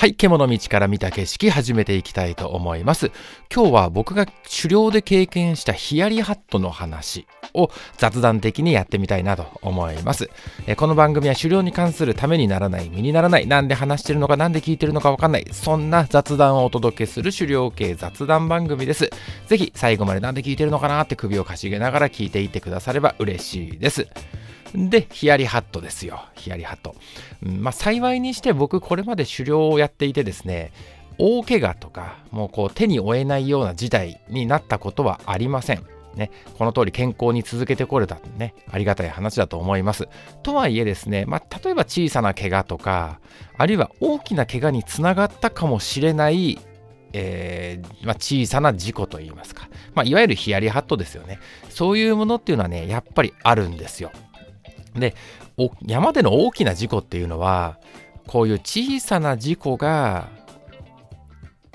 はい、獣道から見た景色始めていきたいと思います。今日は僕が狩猟で経験したヒヤリハットの話を雑談的にやってみたいなと思います。えこの番組は狩猟に関するためにならない、身にならない、なんで話してるのか、なんで聞いてるのかわかんない、そんな雑談をお届けする狩猟系雑談番組です。ぜひ最後までなんで聞いてるのかなって首をかしげながら聞いていってくだされば嬉しいです。で、ヒヤリハットですよ。ヒヤリハット。まあ、幸いにして僕、これまで狩猟をやっていてですね、大怪我とか、もうこう手に負えないような事態になったことはありません。ね、この通り健康に続けてこれたね、ありがたい話だと思います。とはいえですね、まあ、例えば小さな怪我とか、あるいは大きな怪我につながったかもしれないえー、まあ、小さな事故といいますか、まあ、いわゆるヒヤリハットですよね。そういうものっていうのはね、やっぱりあるんですよ。で山での大きな事故っていうのはこういう小さな事故が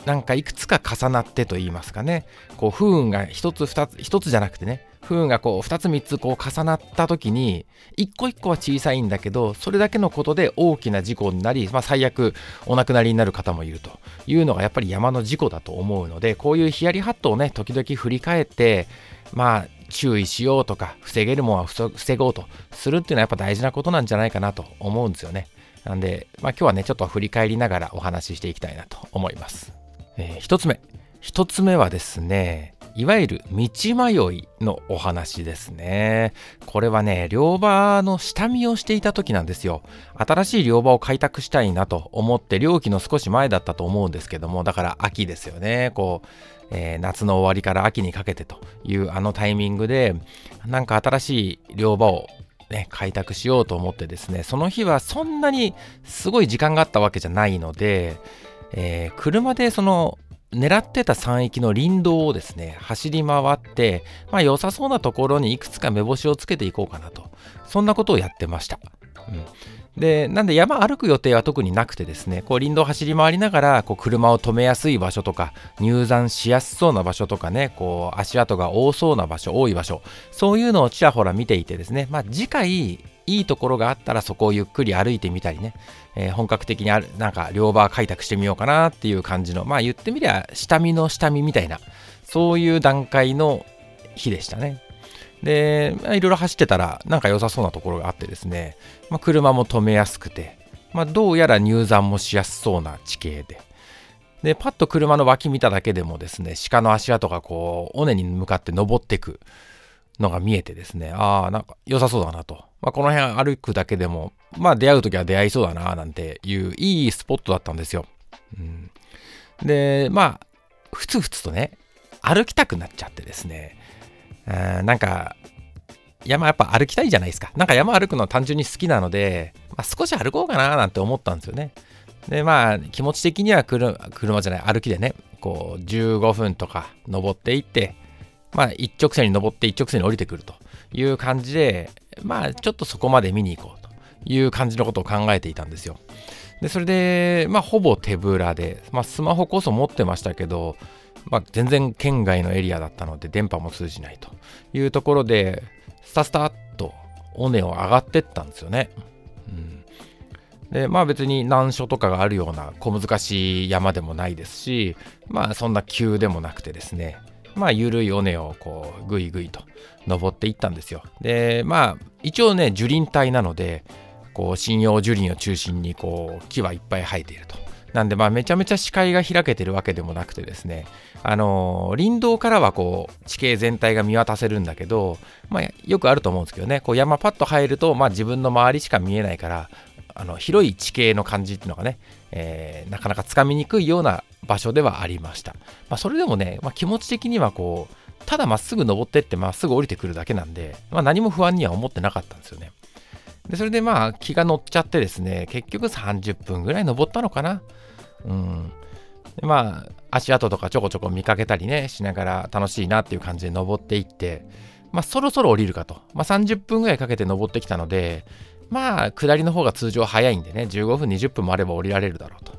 なんかいくつか重なってと言いますかね。こう不運が一つ二つ一つじゃなくてね。不運がこう2つ3つこう重なった時に一個一個は小さいんだけどそれだけのことで大きな事故になり、まあ、最悪お亡くなりになる方もいると。いうのがやっぱり山の事故だと思うのでこういうヒヤリハットをね時々振り返ってまあ注意しようとか防げるものは防ごうとするっていうのはやっぱ大事なことなんじゃないかなと思うんですよね。なんで、まあ、今日はねちょっと振り返りながらお話ししていきたいなと思います。えー、1つ目1つ目はですねいわゆる道迷いのお話ですね。これはね、両場の下見をしていた時なんですよ。新しい両場を開拓したいなと思って、漁期の少し前だったと思うんですけども、だから秋ですよね。こう、えー、夏の終わりから秋にかけてというあのタイミングで、なんか新しい漁場をね、開拓しようと思ってですね、その日はそんなにすごい時間があったわけじゃないので、えー、車でその狙ってた山域の林道をですね、走り回って、まあ良さそうなところにいくつか目星をつけていこうかなと。そんなことをやってました。うん、で、なんで山歩く予定は特になくてですね、こう林道走り回りながら、こう車を止めやすい場所とか、入山しやすそうな場所とかね、こう足跡が多そうな場所、多い場所、そういうのをちらほら見ていてですね、まあ次回、いいところがあったらそこをゆっくり歩いてみたりね、えー、本格的にあるなんか両場開拓してみようかなっていう感じのまあ言ってみりゃ下見の下見みたいなそういう段階の日でしたね。で、まあ、いろいろ走ってたらなんか良さそうなところがあってですね、まあ、車も止めやすくて、まあ、どうやら入山もしやすそうな地形ででパッと車の脇見ただけでもですね鹿の足跡がこう尾根に向かって登っていくのが見えてですね、ああ、なんか良さそうだなと。まあ、この辺歩くだけでも、まあ出会う時は出会いそうだな、なんていういいスポットだったんですよ。うん、で、まあ、ふつふつとね、歩きたくなっちゃってですね、なんか、山やっぱ歩きたいじゃないですか。なんか山歩くの単純に好きなので、まあ、少し歩こうかななんて思ったんですよね。で、まあ、気持ち的には車車じゃない、歩きでね、こう、15分とか登っていって、まあ、一直線に登って一直線に降りてくるという感じで、まあ、ちょっとそこまで見に行こうという感じのことを考えていたんですよ。で、それで、まあ、ほぼ手ぶらで、まあ、スマホこそ持ってましたけど、まあ、全然県外のエリアだったので、電波も通じないというところで、スタスタっと尾根を上がってったんですよね。うんでまあ別に難所とかがあるような小難しい山でもないですしまあそんな急でもなくてですねまあ、緩い尾根をこう、ぐいぐいと登っていったんですよ。で、まあ、一応ね、樹林帯なので、こう、針葉樹林を中心に、こう、木はいっぱい生えていると。なんで、まあ、めちゃめちゃ視界が開けてるわけでもなくてですね、あのー、林道からはこう、地形全体が見渡せるんだけど、まあ、よくあると思うんですけどね、こう、山パッと入ると、まあ、自分の周りしか見えないから、あの広い地形の感じっていうのがね、えー、なかなかつかみにくいような場所ではありました。まあ、それでもね、まあ、気持ち的にはこう、ただまっすぐ登ってってまっすぐ降りてくるだけなんで、まあ、何も不安には思ってなかったんですよね。で、それでまあ気が乗っちゃってですね、結局30分ぐらい登ったのかな。うん。でまあ、足跡とかちょこちょこ見かけたりね、しながら楽しいなっていう感じで登っていって、まあそろそろ降りるかと。まあ30分ぐらいかけて登ってきたので、まあ、下りの方が通常早いんでね、15分、20分もあれば降りられるだろうと。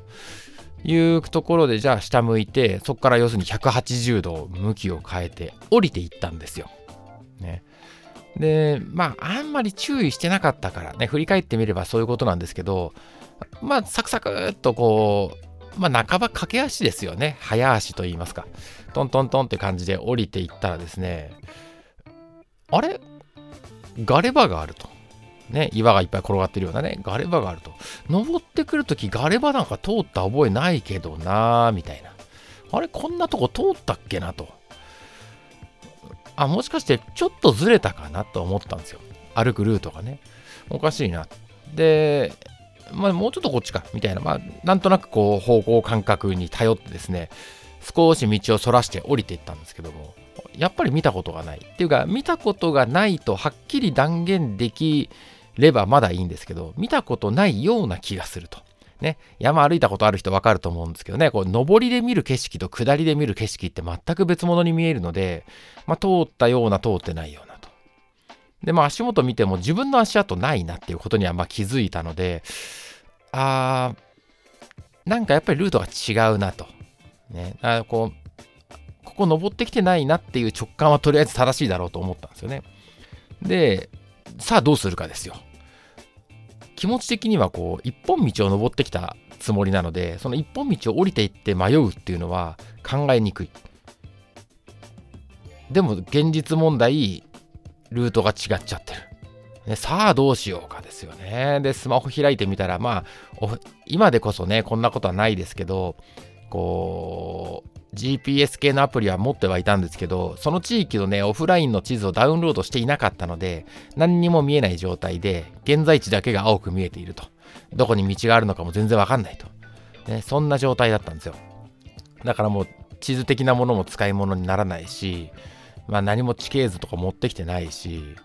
いうところで、じゃあ下向いて、そこから要するに180度向きを変えて降りていったんですよ。ね。で、まあ、あんまり注意してなかったからね、振り返ってみればそういうことなんですけど、まあ、サクサクっとこう、まあ、半ば駆け足ですよね。早足と言いますか。トントントンって感じで降りていったらですね、あれ？ガレ場があると。ね、岩がいっぱい転がってるようなね、ガレ場があると。登ってくるとき、ガレ場なんか通った覚えないけどなーみたいな。あれ、こんなとこ通ったっけなと。あ、もしかしてちょっとずれたかなと思ったんですよ。歩くルートがね。おかしいな。で、まあ、もうちょっとこっちか、みたいな、まあ、なんとなくこう、方向感覚に頼ってですね、少し道をそらして降りていったんですけども、やっぱり見たことがない。っていうか、見たことがないとはっきり断言できればまだいいんですけど、見たことないような気がすると。ね、山歩いたことある人わかると思うんですけどね、こう上りで見る景色と下りで見る景色って全く別物に見えるので、まあ、通ったような通ってないような。で、まあ足元見ても自分の足跡ないなっていうことにはまあ気づいたので、あー、なんかやっぱりルートが違うなと。ね、あこう、ここ登ってきてないなっていう直感はとりあえず正しいだろうと思ったんですよね。で、さあどうするかですよ。気持ち的にはこう一本道を登ってきたつもりなのでその一本道を降りていって迷うっていうのは考えにくいでも現実問題ルートが違っちゃってる、ね、さあどうしようかですよねでスマホ開いてみたらまあ今でこそねこんなことはないですけどこう GPS 系のアプリは持ってはいたんですけど、その地域のね、オフラインの地図をダウンロードしていなかったので、何にも見えない状態で、現在地だけが青く見えていると。どこに道があるのかも全然わかんないと。ね、そんな状態だったんですよ。だからもう、地図的なものも使い物にならないし、まあ何も地形図とか持ってきてないし、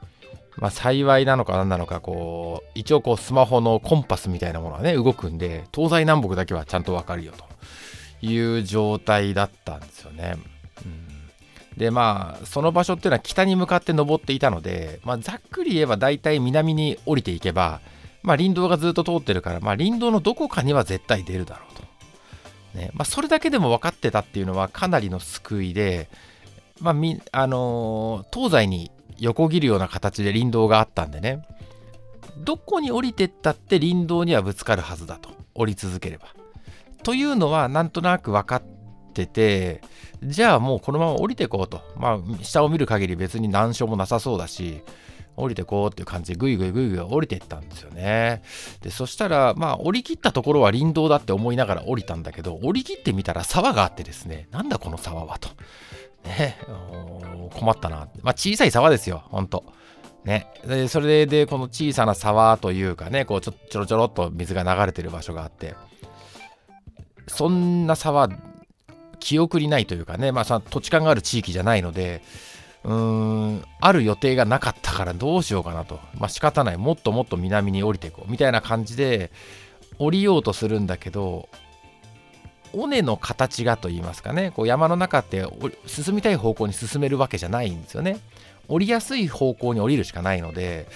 まあ幸いなのか何なのか、こう、一応こうスマホのコンパスみたいなものはね、動くんで、東西南北だけはちゃんとわかるよと。いう状態だったんですよね。うん、でまあその場所っていうのは北に向かって登っていたので、まあ、ざっくり言えば大体南に降りていけば、まあ、林道がずっと通ってるから、まあ、林道のどこかには絶対出るだろうと。ねまあ、それだけでも分かってたっていうのはかなりの救いで、まあみあのー、東西に横切るような形で林道があったんでねどこに降りてったって林道にはぶつかるはずだと降り続ければ。というのはなんとなく分かっててじゃあもうこのまま降りてこうとまあ下を見る限り別に難所もなさそうだし降りてこうっていう感じでぐいぐいぐいぐい降りていったんですよね。で、そしたら、まあ降り切ったところは林道だって思いながら降りたんだけど、降り切ってみたら沢があってですね、なんだこの沢はと。ね、困ったな。まあ小さい沢ですよ、ほんと。ね、でそれでこの小さな沢というかねこうちょちょろちょろっと水が流れてる場所があってそんな差は記憶にないというかね、まあ、土地勘がある地域じゃないので、うーん、ある予定がなかったからどうしようかなと。まあ仕方ない。もっともっと南に降りていこう。みたいな感じで降りようとするんだけど、尾根の形がと言いますかね、こう山の中って進みたい方向に進めるわけじゃないんですよね。降りやすい方向に降りるしかないので、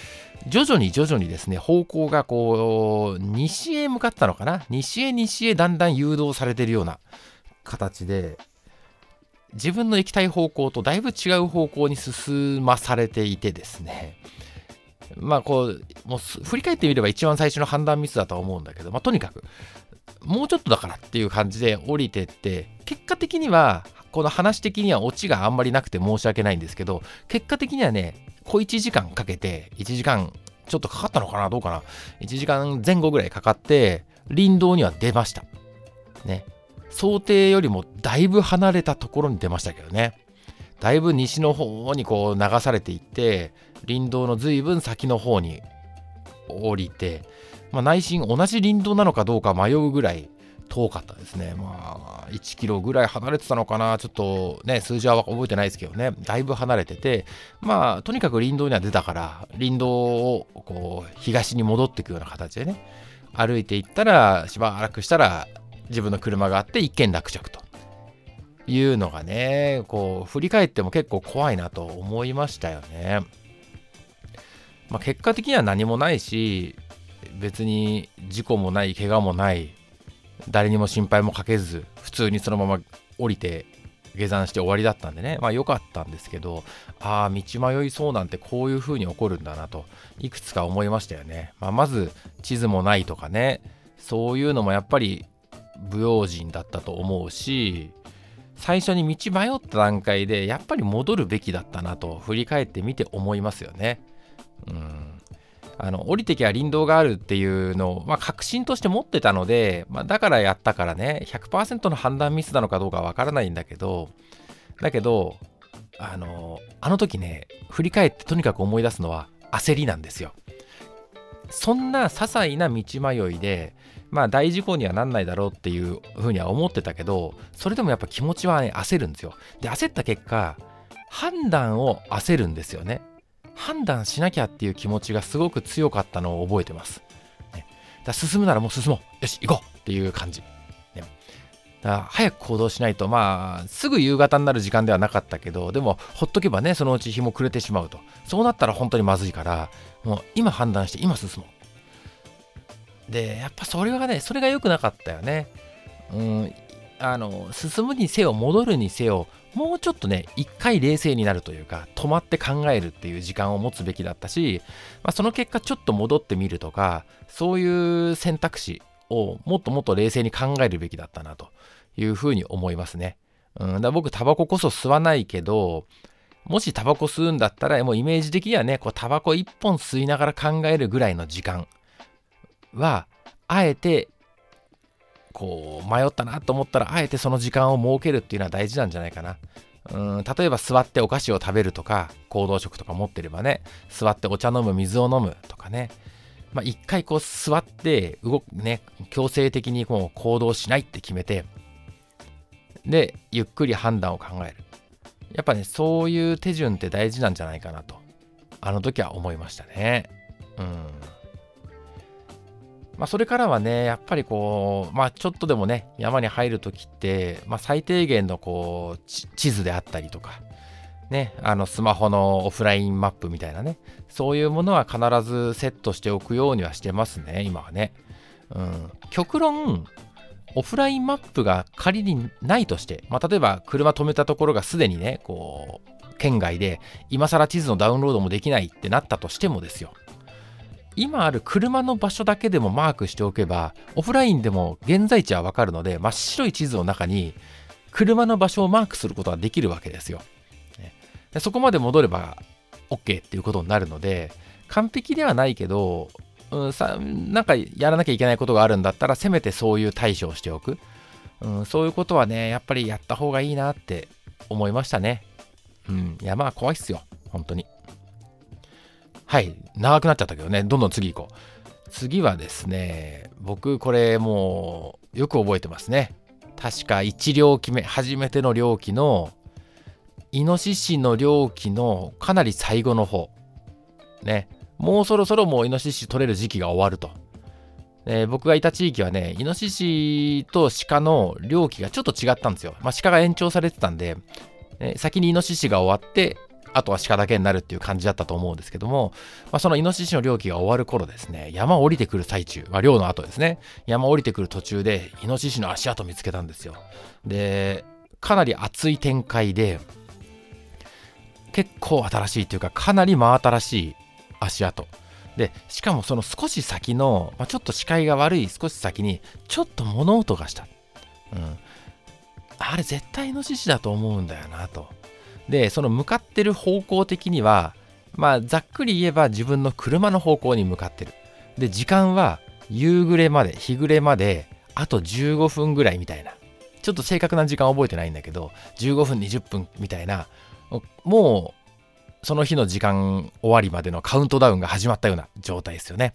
徐々に徐々にですね、方向がこう、西へ向かったのかな。西へ西へだんだん誘導されてるような形で、自分の行きたい方向とだいぶ違う方向に進まされていてですね、まあこう、もう振り返ってみれば一番最初の判断ミスだとは思うんだけど、まあとにかく、もうちょっとだからっていう感じで降りてって、結果的には、この話的にはオチがあんまりなくて申し訳ないんですけど、結果的にはね、小1時間かけて、1時間ちょっとかかったのかなどうかな ?1 時間前後ぐらいかかって、林道には出ました。ね。想定よりもだいぶ離れたところに出ましたけどね。だいぶ西の方にこう流されていって、林道の随分先の方に降りて、まあ、内心同じ林道なのかどうか迷うぐらい遠かったですね。まあ、1キロぐらい離れてたのかな。ちょっとね、数字は覚えてないですけどね。だいぶ離れてて、まあ、とにかく林道には出たから、林道をこう、東に戻っていくような形でね、歩いていったら、しばらくしたら、自分の車があって一件落着と。いうのがね、こう、振り返っても結構怖いなと思いましたよね。まあ、結果的には何もないし、別に事故もない、怪我もない、誰にも心配もかけず、普通にそのまま降りて下山して終わりだったんでね、まあ良かったんですけど、ああ、道迷いそうなんてこういう風に起こるんだなと、いくつか思いましたよね。まあ、まず、地図もないとかね、そういうのもやっぱり不用心だったと思うし最初に道迷った段階でやっぱり戻るべきだったなと振り返ってみて思いますよね。うんあの降りてきゃ林道があるっていうのを、まあ、確信として持ってたので、まあ、だからやったからね100%の判断ミスなのかどうかわからないんだけどだけどあのあの時ね振り返ってとにかく思い出すのは焦りなんですよ。そんな些細な道迷いでまあ大事故にはなんないだろうっていうふうには思ってたけどそれでもやっぱ気持ちはね焦るんですよで焦った結果判断を焦るんですよね判断しなきゃっていう気持ちがすごく強かったのを覚えてます、ね、だ進むならもう進もう。よし行こうっていう感じ、ね、だ早く行動しないとまあすぐ夕方になる時間ではなかったけどでもほっとけばねそのうち日も暮れてしまうと。そうなったら本当にまずいからもう今判断して今進もう。で、やっぱそれがね、それが良くなかったよね。うん、あの、進むにせよ、戻るにせよ、もうちょっとね、一回冷静になるというか、止まって考えるっていう時間を持つべきだったし、まあ、その結果、ちょっと戻ってみるとか、そういう選択肢をもっともっと冷静に考えるべきだったなというふうに思いますね。うん、だ僕、タバコこそ吸わないけど、もしタバコ吸うんだったら、もうイメージ的にはね、こうタバコ一本吸いながら考えるぐらいの時間はあえてこう迷ったなと思ったらあえてその時間を設けるっていうのは大事なんじゃないかな。うん例えば座ってお菓子を食べるとか行動食とか持ってればね座ってお茶飲む水を飲むとかね。まあ一回こう座って動くね強制的にこう行動しないって決めてでゆっくり判断を考える。やっぱねそういう手順って大事なんじゃないかなとあの時は思いましたね。うん。まあ、それからはね、やっぱりこう、まあ、ちょっとでもね、山に入るときって、まあ、最低限のこう、地図であったりとか、ね、あの、スマホのオフラインマップみたいなね、そういうものは必ずセットしておくようにはしてますね、今はね。うん。極論、オフラインマップが仮にないとして、まあ、例えば車止めたところがすでにね、こう、県外で、今更地図のダウンロードもできないってなったとしてもですよ。今ある車の場所だけでもマークしておけば、オフラインでも現在地はわかるので、真っ白い地図の中に車の場所をマークすることができるわけですよ。でそこまで戻れば OK っていうことになるので、完璧ではないけど、うん、さなんかやらなきゃいけないことがあるんだったら、せめてそういう対処をしておく。うん、そういうことはね、やっぱりやった方がいいなって思いましたね。うん、いやまあ怖いっすよ、本当に。はい、長くなっちゃったけどね、どんどん次行こう。次はですね、僕これもうよく覚えてますね。確か1両期目、初めての猟期の、イノシシの猟期のかなり最後の方。ね、もうそろそろもうイノシシ取れる時期が終わると。え僕がいた地域はね、イノシシと鹿の猟期がちょっと違ったんですよ。まあ、鹿が延長されてたんで、え先にイノシシが終わって、あとは鹿だけになるっていう感じだったと思うんですけども、まあ、そのイノシシの猟期が終わる頃ですね、山降りてくる最中、まあ、猟の後ですね、山降りてくる途中で、イノシシの足跡見つけたんですよ。で、かなり熱い展開で、結構新しいというか、かなり真新しい足跡。で、しかもその少し先の、まあ、ちょっと視界が悪い少し先に、ちょっと物音がした。うん。あれ絶対イノシシだと思うんだよなと。で、その向かってる方向的には、まあ、ざっくり言えば自分の車の方向に向かってる。で、時間は夕暮れまで、日暮れまで、あと15分ぐらいみたいな。ちょっと正確な時間覚えてないんだけど、15分、20分みたいな、もう、その日の時間終わりまでのカウントダウンが始まったような状態ですよね。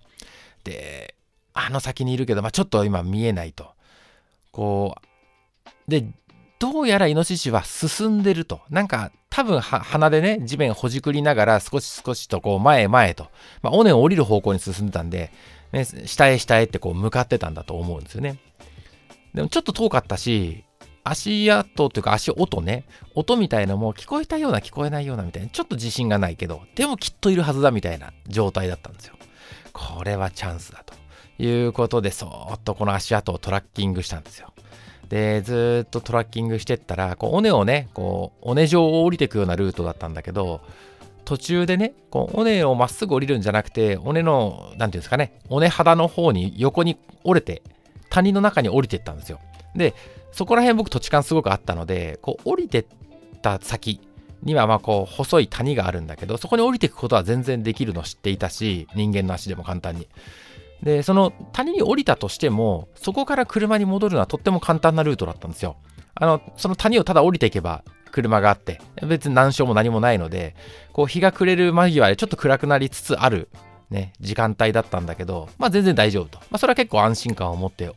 で、あの先にいるけど、まあ、ちょっと今見えないと。こう、で、どうやらイノシシは進んでると。なんか多分鼻でね、地面ほじくりながら少し少しとこう前へ前へと。まあ、尾根を降りる方向に進んでたんで、ね、下へ下へってこう向かってたんだと思うんですよね。でもちょっと遠かったし、足跡というか足音ね、音みたいのも聞こえたような聞こえないようなみたいな、ちょっと自信がないけど、でもきっといるはずだみたいな状態だったんですよ。これはチャンスだということで、そーっとこの足跡をトラッキングしたんですよ。で、ずっとトラッキングしてったら、こう尾根をね、こう、尾根状を降りていくようなルートだったんだけど、途中でね、こう尾根をまっすぐ降りるんじゃなくて、尾根の、なんていうんですかね、尾根肌の方に横に折れて、谷の中に降りてったんですよ。で、そこら辺僕土地勘すごくあったので、こう降りてった先にはまあこう細い谷があるんだけど、そこに降りていくことは全然できるの知っていたし、人間の足でも簡単に。で、その谷に降りたとしても、そこから車に戻るのはとっても簡単なルートだったんですよ。あの、その谷をただ降りていけば車があって、別に難所も何もないので、こう日が暮れる間際でちょっと暗くなりつつある、ね、時間帯だったんだけど、まあ全然大丈夫と。まあそれは結構安心感を持って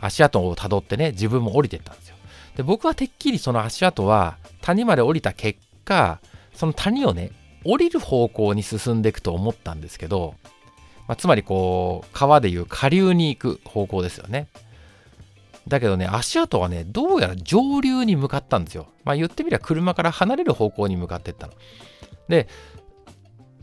足跡をたどってね、自分も降りてったんですよ。で、僕はてっきりその足跡は谷まで降りた結果、その谷をね、降りる方向に進んでいくと思ったんですけど、まあ、つまりこう、川でいう下流に行く方向ですよね。だけどね、足跡はね、どうやら上流に向かったんですよ。まあ言ってみれば車から離れる方向に向かっていったの。で、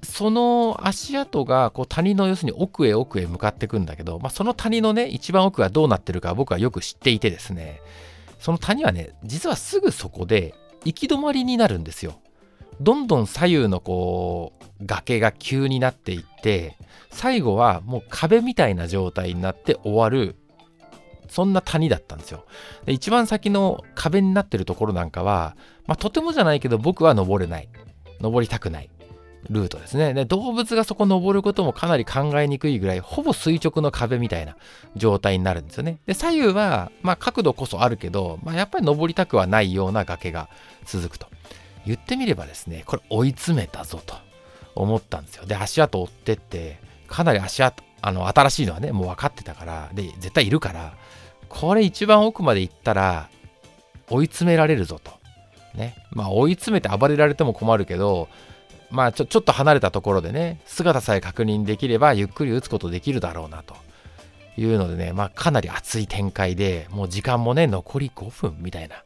その足跡がこう谷の要するに奥へ奥へ向かっていくんだけど、まあ、その谷のね、一番奥がどうなってるか僕はよく知っていてですね、その谷はね、実はすぐそこで行き止まりになるんですよ。どんどん左右のこう崖が急になっていって最後はもう壁みたいな状態になって終わるそんな谷だったんですよ。で一番先の壁になってるところなんかは、まあ、とてもじゃないけど僕は登れない。登りたくない。ルートですね。で動物がそこ登ることもかなり考えにくいぐらいほぼ垂直の壁みたいな状態になるんですよね。で左右はまあ角度こそあるけど、まあ、やっぱり登りたくはないような崖が続くと。言ってみればですねこれ追い詰めたぞと思ったんですよ。で、足跡追ってって、かなり足跡、あの、新しいのはね、もう分かってたから、で、絶対いるから、これ一番奥まで行ったら、追い詰められるぞと。ね。まあ、追い詰めて暴れられても困るけど、まあちょ、ちょっと離れたところでね、姿さえ確認できれば、ゆっくり打つことできるだろうなと。いうのでね、まあ、かなり熱い展開で、もう時間もね、残り5分みたいな、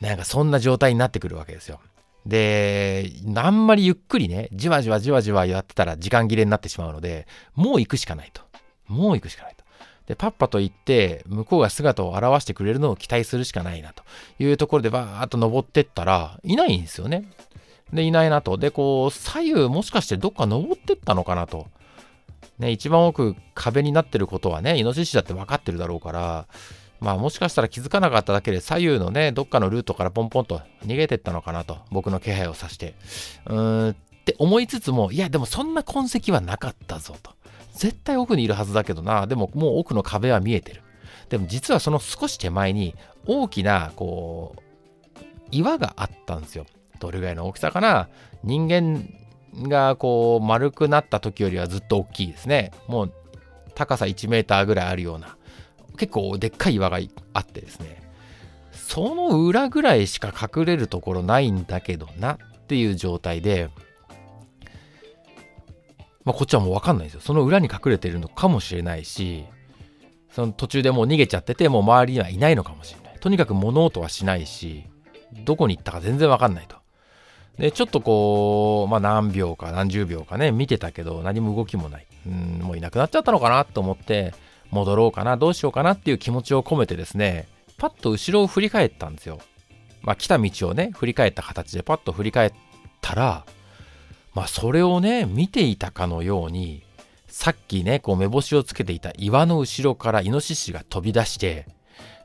なんかそんな状態になってくるわけですよ。で、あんまりゆっくりね、じわじわじわじわやってたら時間切れになってしまうので、もう行くしかないと。もう行くしかないと。で、パッパと行って、向こうが姿を現してくれるのを期待するしかないなというところでバーっと登ってったら、いないんですよね。で、いないなと。で、こう、左右もしかしてどっか登ってったのかなと。ね、一番奥壁になってることはね、イノシシだって分かってるだろうから、まあもしかしたら気づかなかっただけで左右のね、どっかのルートからポンポンと逃げてったのかなと、僕の気配をさして。うーんって思いつつも、いやでもそんな痕跡はなかったぞと。絶対奥にいるはずだけどな、でももう奥の壁は見えてる。でも実はその少し手前に大きな、こう、岩があったんですよ。どれぐらいの大きさかな人間がこう丸くなった時よりはずっと大きいですね。もう高さ1メーターぐらいあるような結構でっかい岩があってですねその裏ぐらいしか隠れるところないんだけどなっていう状態で、まあ、こっちはもう分かんないですよ。その裏に隠れてるのかもしれないしその途中でもう逃げちゃっててもう周りにはいないのかもしれない。とにかく物音はしないしどこに行ったか全然分かんないと。でちょっとこう、まあ、何秒か何十秒かね見てたけど何も動きもない。うんもういなくなっちゃったのかなと思って戻ろうかな、どうしようかなっていう気持ちを込めてですね、パッと後ろを振り返ったんですよ。まあ来た道をね、振り返った形でパッと振り返ったら、まあそれをね、見ていたかのように、さっきね、こう目星をつけていた岩の後ろからイノシシが飛び出して、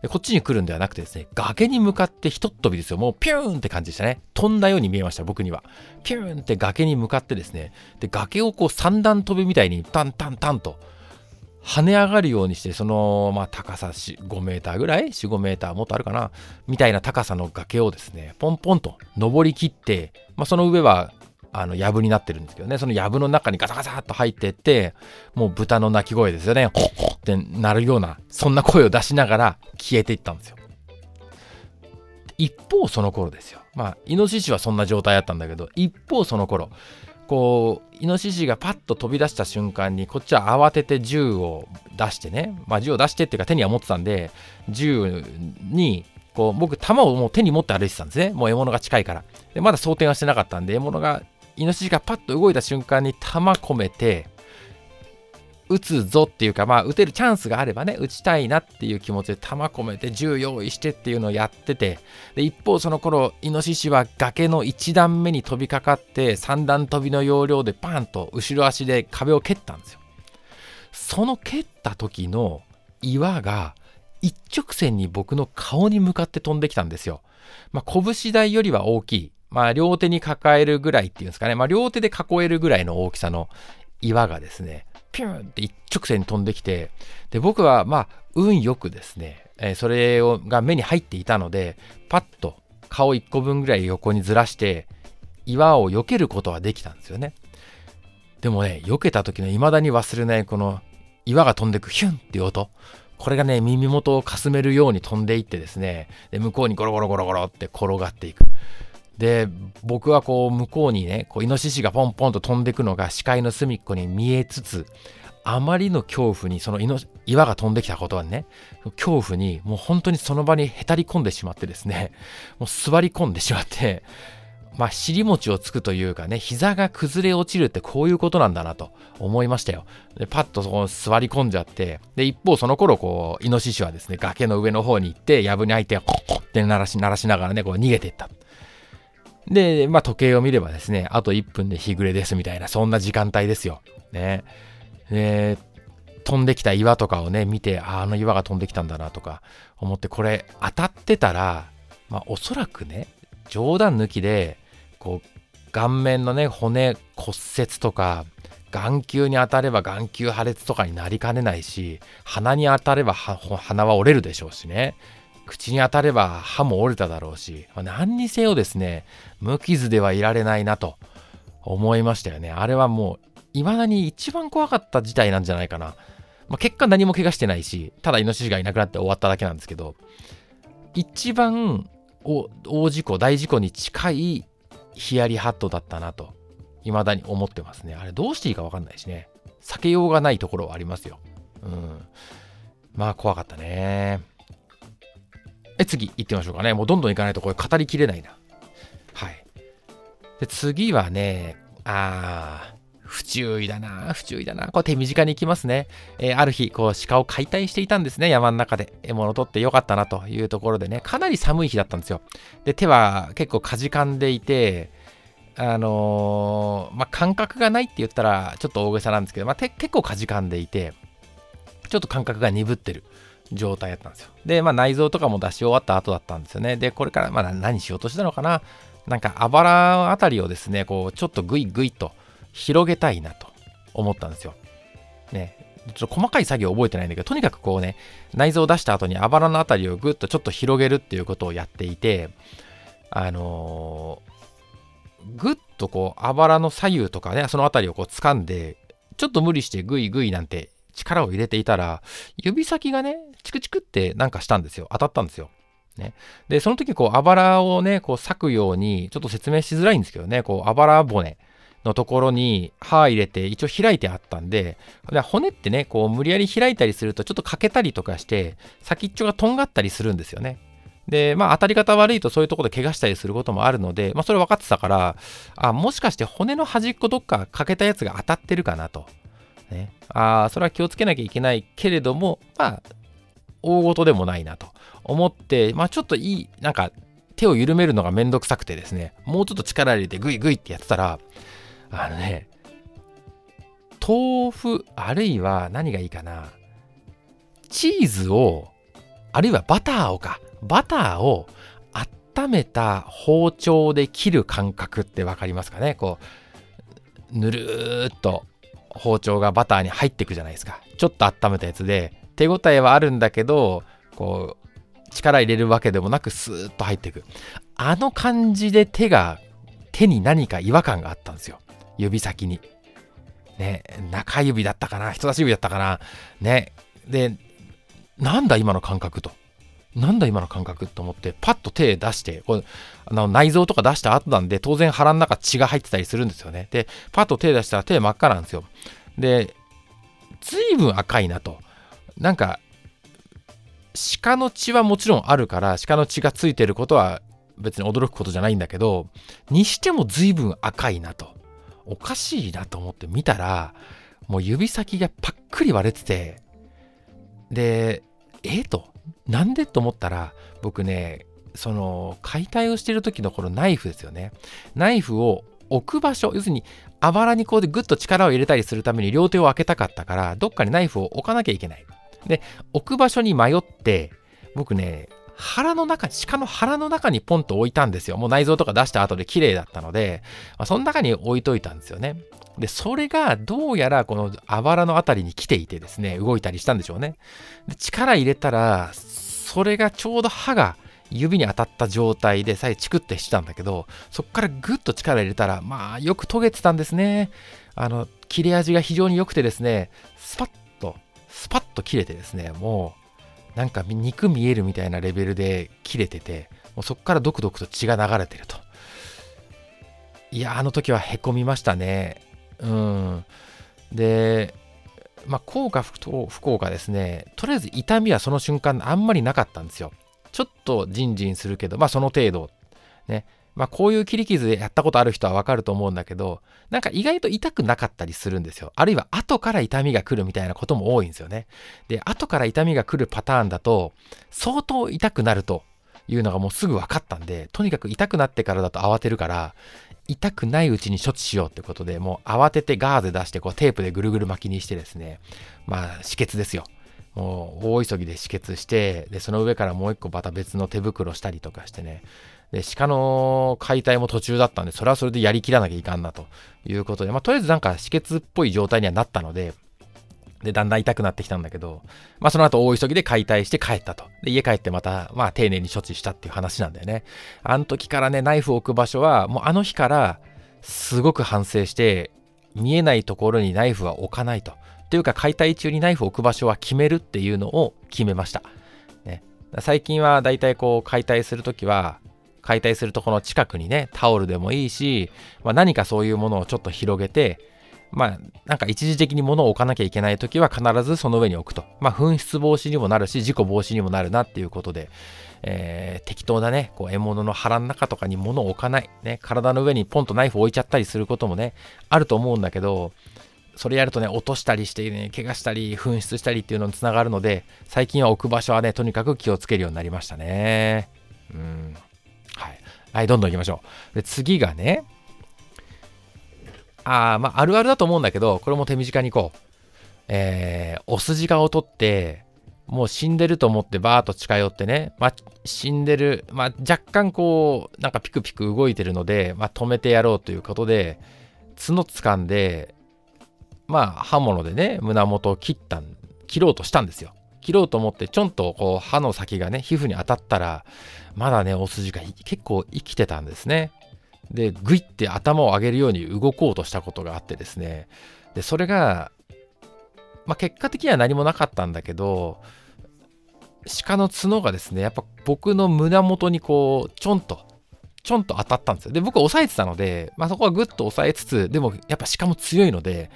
でこっちに来るんではなくてですね、崖に向かってひとっ飛びですよ。もうピューンって感じでしたね。飛んだように見えました、僕には。ピューンって崖に向かってですね、で、崖をこう三段飛びみたいにタンタンタンと跳ね上がるようにして、その、まあ、高さ5メーターぐらい ?4、5メーターもっとあるかな？みたいな高さの崖をですね、ポンポンと登りきって、まあ、その上は、あの、藪になってるんですけどね、その藪の中にガサガサっと入ってって、もう豚の鳴き声ですよね、ホッホッってなるような、そんな声を出しながら消えていったんですよ。一方その頃ですよ。まあ、イノシシはそんな状態だったんだけど、一方その頃、こうイノシシがパッと飛び出した瞬間にこっちは慌てて銃を出してね、まあ、銃を出してっていうか手には持ってたんで銃にこう僕弾をもう手に持って歩いてたんですね。もう獲物が近いから。でまだ装填はしてなかったんで獲物がイノシシがパッと動いた瞬間に弾込めて撃つぞっていうか、まあ、撃てるチャンスがあればね、撃ちたいなっていう気持ちで弾込めて銃用意してっていうのをやってて、で、一方その頃、イノシシは崖の1段目に飛びかかって、3段飛びの要領でパンと後ろ足で壁を蹴ったんですよ。その蹴った時の岩が一直線に僕の顔に向かって飛んできたんですよ。まあ、拳台よりは大きい。まあ、両手に抱えるぐらいっていうんですかね。まあ、両手で囲えるぐらいの大きさの岩がですね、ピューンって一直線に飛んできて、で、僕は、まあ、運よくですね、えー、それをが目に入っていたので、パッと顔1個分ぐらい横にずらして、岩を避けることはできたんですよね。でもね、避けた時の未だに忘れないこの岩が飛んでくヒュンっていう音。これがね、耳元をかすめるように飛んでいってですね、で向こうにゴロゴロゴロゴロって転がっていく。で、僕はこう向こうにね、こうイノシシがポンポンと飛んでくのが視界の隅っこに見えつつ、あまりの恐怖に、その岩が飛んできたことはね、恐怖にもう本当にその場にへたり込んでしまってですね、もう座り込んでしまって、まあ、尻餅をつくというかね、膝が崩れ落ちるってこういうことなんだなと思いましたよ。で、パッとそこ座り込んじゃって、で、一方その頃、こう、イノシシはですね、崖の上の方に行って、藪に開いて、コッコって鳴らし、鳴らしながらね、こう逃げていった。で、まあ、時計を見ればですね、あと1分で日暮れですみたいな、そんな時間帯ですよ。ね。で、飛んできた岩とかをね、見て、ああの岩が飛んできたんだなとか思って、これ当たってたら、まあ、おそらくね、冗談抜きで、こう顔面のね骨骨折とか眼球に当たれば眼球破裂とかになりかねないし鼻に当たれば鼻は折れるでしょうしね口に当たれば歯も折れただろうしまあ何にせよですね無傷ではいられないなと思いましたよねあれはもう未だに一番怖かった事態なんじゃないかな、まあ、結果何も怪我してないしただイノシシがいなくなって終わっただけなんですけど一番大事故大事故に近いヒヤリハットだったなと、未だに思ってますね。あれどうしていいかわかんないしね。避けようがないところはありますよ。うん。まあ怖かったね。え、次行ってみましょうかね。もうどんどん行かないとこれ語りきれないな。で、次はね、あー、不注意だな、不注意だな。これ手短に行きますね。えー、ある日、こう鹿を解体していたんですね、山の中で。獲物を取ってよかったなというところでね、かなり寒い日だったんですよ。で、手は結構かじかんでいて、あのー、まあ、感覚がないって言ったらちょっと大げさなんですけど、まあ、結構かじかんでいて、ちょっと感覚が鈍ってる状態だったんですよ。で、まあ、内臓とかも出し終わった後だったんですよね。で、これからまあ何しようとしたのかななんか、あばらあたりをですね、こう、ちょっとグイグイと広げたいなと思ったんですよ。ね、ちょっと細かい作業覚えてないんだけど、とにかくこうね、内臓を出した後にあばらのあたりをぐっとちょっと広げるっていうことをやっていて、あのぐっとこう、あばらの左右とかね、その辺りをこう掴んで、ちょっと無理してグイグイなんて力を入れていたら、指先がね、チクチクってなんかしたんですよ。当たったんですよ。ね。で、その時こう、あばらをね、こう裂くように、ちょっと説明しづらいんですけどね、こう、あばら骨のところに歯入れて一応開いてあったんで、骨ってね、こう無理やり開いたりするとちょっと欠けたりとかして、先っちょがとんがったりするんですよね。で、まあ当たり方悪いとそういうところで怪我したりすることもあるので、まあそれ分かってたから、あ、もしかして骨の端っこどっか欠けたやつが当たってるかなと。ね、ああそれは気をつけなきゃいけないけれども、まあ、大事でもないなと思って、まあちょっといい、なんか手を緩めるのがめんどくさくてですね、もうちょっと力入れてグイグイってやってたら、あのね、豆腐、あるいは何がいいかな、チーズを、あるいはバターをか、バターを温めた包丁で切る感覚って分かりますかね？こうぬるーっと包丁がバターに入っていくじゃないですか。ちょっと温めたやつで手応えはあるんだけどこう力入れるわけでもなくスーッと入っていくあの感じで手が手に何か違和感があったんですよ指先にね中指だったかな人差し指だったかなねでなんだ今の感覚となんだ今の感覚と思って、パッと手出して、こあの内臓とか出した後なんで、当然腹の中血が入ってたりするんですよね。で、パッと手出したら手真っ赤なんですよ。で、随分赤いなと。なんか、鹿の血はもちろんあるから、鹿の血がついてることは別に驚くことじゃないんだけど、にしても随分赤いなと。おかしいなと思って見たら、もう指先がパックリ割れてて、で、えっと。なんでと思ったら、僕ね、その解体をしてる時のこのナイフですよね。ナイフを置く場所、要するにあばらにこうでぐっと力を入れたりするために両手を開けたかったから、どっかにナイフを置かなきゃいけない。で、置く場所に迷って、僕ね、腹の中、鹿の腹の中にポンと置いたんですよ。もう内臓とか出した後で綺麗だったので、まあ、その中に置いといたんですよね。で、それがどうやらこのあばらのあたりに来ていてですね、動いたりしたんでしょうね。で力入れたら、それがちょうど歯が指に当たった状態でさえチクってしてたんだけど、そこからグッと力入れたら、まあよく研げてたんですね。あの、切れ味が非常に良くてですね、スパッ、スパッと切れてですね、もう、なんか肉見えるみたいなレベルで切れてて、もうそこからドクドクと血が流れてると。いや、あの時はへこみましたね。うん。で、まあ、効果不効果ですね、とりあえず痛みはその瞬間あんまりなかったんですよ。ちょっとジンジンするけど、まあその程度。ね。まあこういう切り傷でやったことある人はわかると思うんだけど、なんか意外と痛くなかったりするんですよ。あるいは後から痛みが来るみたいなことも多いんですよね。で、後から痛みが来るパターンだと、相当痛くなるというのがもうすぐ分かったんで、とにかく痛くなってからだと慌てるから、痛くないうちに処置しようってことで、もう慌ててガーゼ出して、こうテープでぐるぐる巻きにしてですね、まあ止血ですよ。もう大急ぎで止血して、で、その上からもう一個また別の手袋したりとかしてね、で、鹿の解体も途中だったんで、それはそれでやりきらなきゃいかんなということで、まあ、とりあえずなんか止血っぽい状態にはなったので、で、だんだん痛くなってきたんだけど、まあその後大急ぎで解体して帰ったと。で、家帰ってまた、まあ丁寧に処置したっていう話なんだよね。あの時からね、ナイフを置く場所は、もうあの日から、すごく反省して、見えないところにナイフは置かないと。というか、解体中にナイフを置く場所は決めるっていうのを決めました。ね、最近はだいたいこう解体するときは、解体するとこの近くにね、タオルでもいいし、まあ、何かそういうものをちょっと広げて、まあ、なんか一時的に物を置かなきゃいけないときは必ずその上に置くと。まあ、紛失防止にもなるし、事故防止にもなるなっていうことで、えー、適当なね、こう獲物の腹の中とかに物を置かない。ね、体の上にポンとナイフを置いちゃったりすることもね、あると思うんだけど、それやるとね、落としたりしてね、怪我したり、紛失したりっていうのにつながるので、最近は置く場所はね、とにかく気をつけるようになりましたね。うん。はい。どんどん行きましょう。で、次がね、あまあ、あるあるだと思うんだけど、これも手短にいこう。えー、お筋顔を取って、もう死んでると思ってバーッと近寄ってね、まあ、死んでる、まあ、若干こう、なんかピクピク動いてるので、まあ、止めてやろうということで、角掴んで、まあ、刃物でね、胸元を切ったん切ろうとしたんですよ。切ろうと思って、ちょんとこう、刃の先がね、皮膚に当たったら、まだね、お筋が結構生きてたんですね。で、グイって頭を上げるように動こうとしたことがあってですね。で、それが、まあ、結果的には何もなかったんだけど、鹿の角がですね、やっぱ僕の胸元にこう、ちょんと、ちょんと当たったんですよ。で、僕は押さえてたので、まあ、そこはグッと押さえつつ、でもやっぱ鹿も強いので、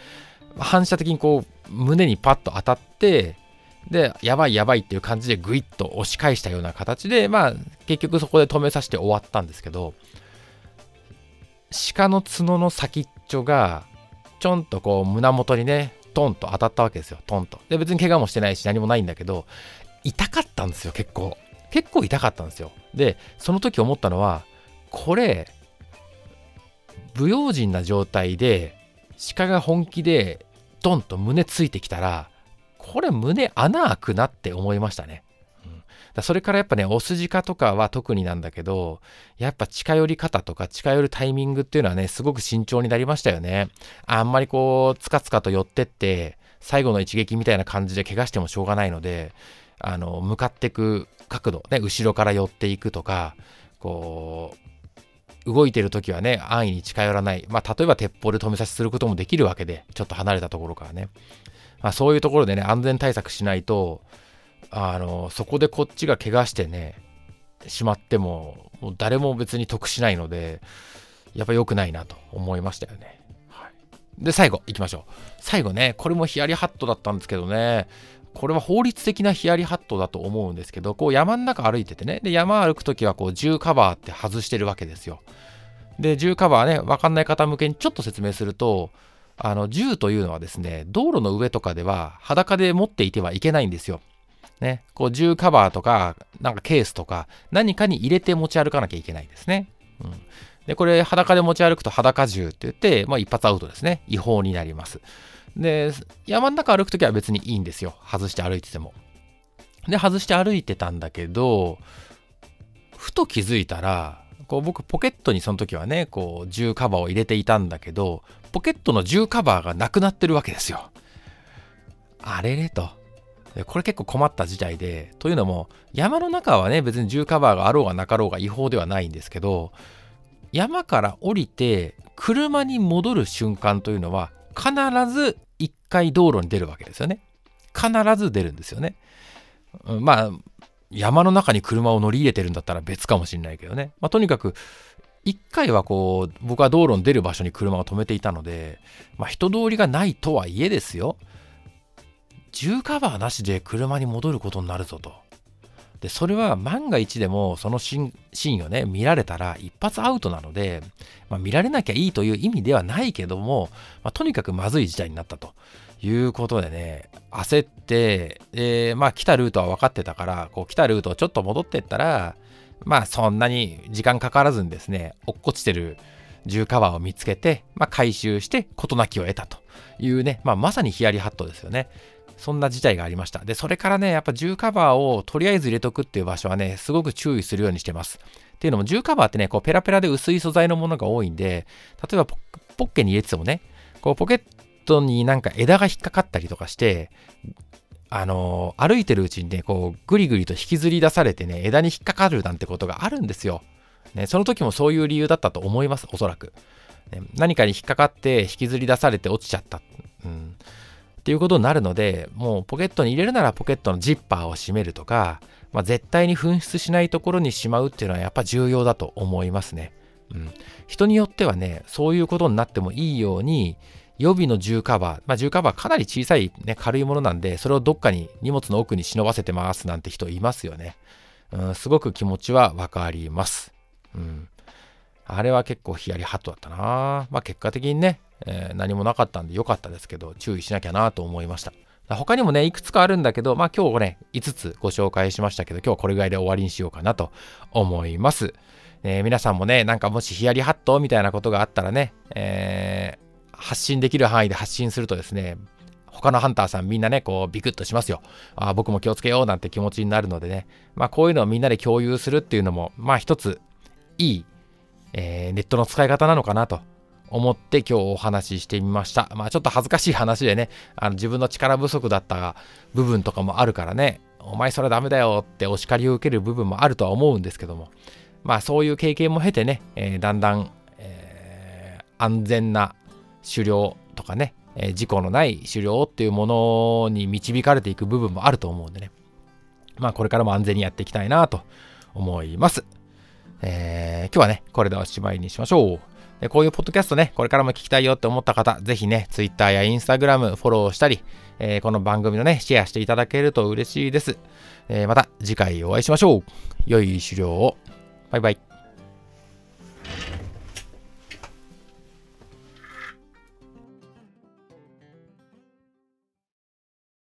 反射的にこう、胸にパッと当たって、で、やばいやばいっていう感じでグイッと押し返したような形で、まあ、結局そこで止めさせて終わったんですけど、鹿の角の先っちょが、ちょんとこう胸元にね、トンと当たったわけですよ、トンと。で、別に怪我もしてないし何もないんだけど、痛かったんですよ、結構。結構痛かったんですよ。で、その時思ったのは、これ、不用心な状態で、鹿が本気でドンと胸ついてきたら、これ胸穴開くなって思いましたね。だそれからやっぱね、オスジカとかは特になんだけど、やっぱ近寄り方とか近寄るタイミングっていうのはね、すごく慎重になりましたよね。あんまりこう、つかつかと寄ってって、最後の一撃みたいな感じで怪我してもしょうがないので、あの、向かってく角度、ね、後ろから寄っていくとか、こう、動いてる時はね、安易に近寄らない。まあ、例えば鉄砲で止めさせすることもできるわけで、ちょっと離れたところからね。まあ、そういうところでね、安全対策しないと、あの、そこでこっちが怪我してね、しまっても、もう誰も別に得しないので、やっぱ良くないなと思いましたよね。はい、で、最後、行きましょう。最後ね、これもヒヤリハットだったんですけどね、これは法律的なヒヤリハットだと思うんですけど、こう山の中歩いててね、で、山歩くときはこう銃カバーって外してるわけですよ。で、銃カバーね、わかんない方向けにちょっと説明すると、あの、銃というのはですね、道路の上とかでは裸で持っていてはいけないんですよ。ね、こう銃カバーとか、なんかケースとか、何かに入れて持ち歩かなきゃいけないですね。うん。で、これ裸で持ち歩くと裸銃って言って、まあ一発アウトですね。違法になります。で、山の中歩くときは別にいいんですよ。外して歩いてても。で、外して歩いてたんだけど、ふと気づいたら、こう僕ポケットにその時はね、こう銃カバーを入れていたんだけど、ポケットの銃カバーがなくなってるわけですよ。あれれと。これ結構困った事態で、というのも、山の中はね、別に銃カバーがあろうがなかろうが違法ではないんですけど、山から降りて車に戻る瞬間というのは、必ず一回道路に出るわけですよね。必ず出るんですよね。まあ、山の中に車を乗り入れてるんだったら別かもしれないけどね。まあ、とにかく、一回はこう、僕は道路に出る場所に車を止めていたので、まあ、人通りがないとはいえですよ。重カバーなしで車に戻ることになるぞと。で、それは万が一でもそのシーンをね、見られたら一発アウトなので、まあ、見られなきゃいいという意味ではないけども、まあ、とにかくまずい事態になったということでね、焦って、えー、まあ来たルートは分かってたから、こう来たルートをちょっと戻ってったら、まあそんなに時間かからずにですね、落っこちてる重カバーを見つけて、まあ回収して事なきを得たというね、まあまさにヒヤリハットですよね。そんな事態がありました。で、それからね、やっぱ重カバーをとりあえず入れとくっていう場所はね、すごく注意するようにしてます。っていうのも、重カバーってね、こうペラペラで薄い素材のものが多いんで、例えばポッケに入れてもね、こうポケットになんか枝が引っかかったりとかして、あのー、歩いてるうちにね、こう、ぐりぐりと引きずり出されてね、枝に引っかかるなんてことがあるんですよ。ね、その時もそういう理由だったと思います、おそらく。ね、何かに引っかかって引きずり出されて落ちちゃった。うんっていうことになるので、もうポケットに入れるならポケットのジッパーを閉めるとか、まあ、絶対に紛失しないところにしまうっていうのはやっぱ重要だと思いますね。うん、人によってはね、そういうことになってもいいように、予備の重カバー、まあ、重カバーかなり小さい、ね、軽いものなんで、それをどっかに荷物の奥に忍ばせてますなんて人いますよね。うん、すごく気持ちはわかります。うん。あれは結構ヒヤリハットだったな。まあ結果的にね、えー、何もなかったんで良かったですけど、注意しなきゃなと思いました。他にもね、いくつかあるんだけど、まあ今日ね、5つご紹介しましたけど、今日はこれぐらいで終わりにしようかなと思います。えー、皆さんもね、なんかもしヒヤリハットみたいなことがあったらね、えー、発信できる範囲で発信するとですね、他のハンターさんみんなね、こうビクッとしますよ。あ僕も気をつけようなんて気持ちになるのでね、まあこういうのをみんなで共有するっていうのも、まあ一ついい、えー、ネットの使い方なのかなと思って今日お話ししてみました。まあちょっと恥ずかしい話でね、あの自分の力不足だった部分とかもあるからね、お前それダメだよってお叱りを受ける部分もあるとは思うんですけども、まあそういう経験も経てね、えー、だんだん、えー、安全な狩猟とかね、えー、事故のない狩猟っていうものに導かれていく部分もあると思うんでね、まあこれからも安全にやっていきたいなと思います。えー、今日はね、これでおしまいにしましょう。でこういうポッドキャストね、これからも聞きたいよって思った方、ぜひね、Twitter や Instagram フォローしたり、えー、この番組のね、シェアしていただけると嬉しいです。えー、また次回お会いしましょう。良い狩猟を。バイバイ。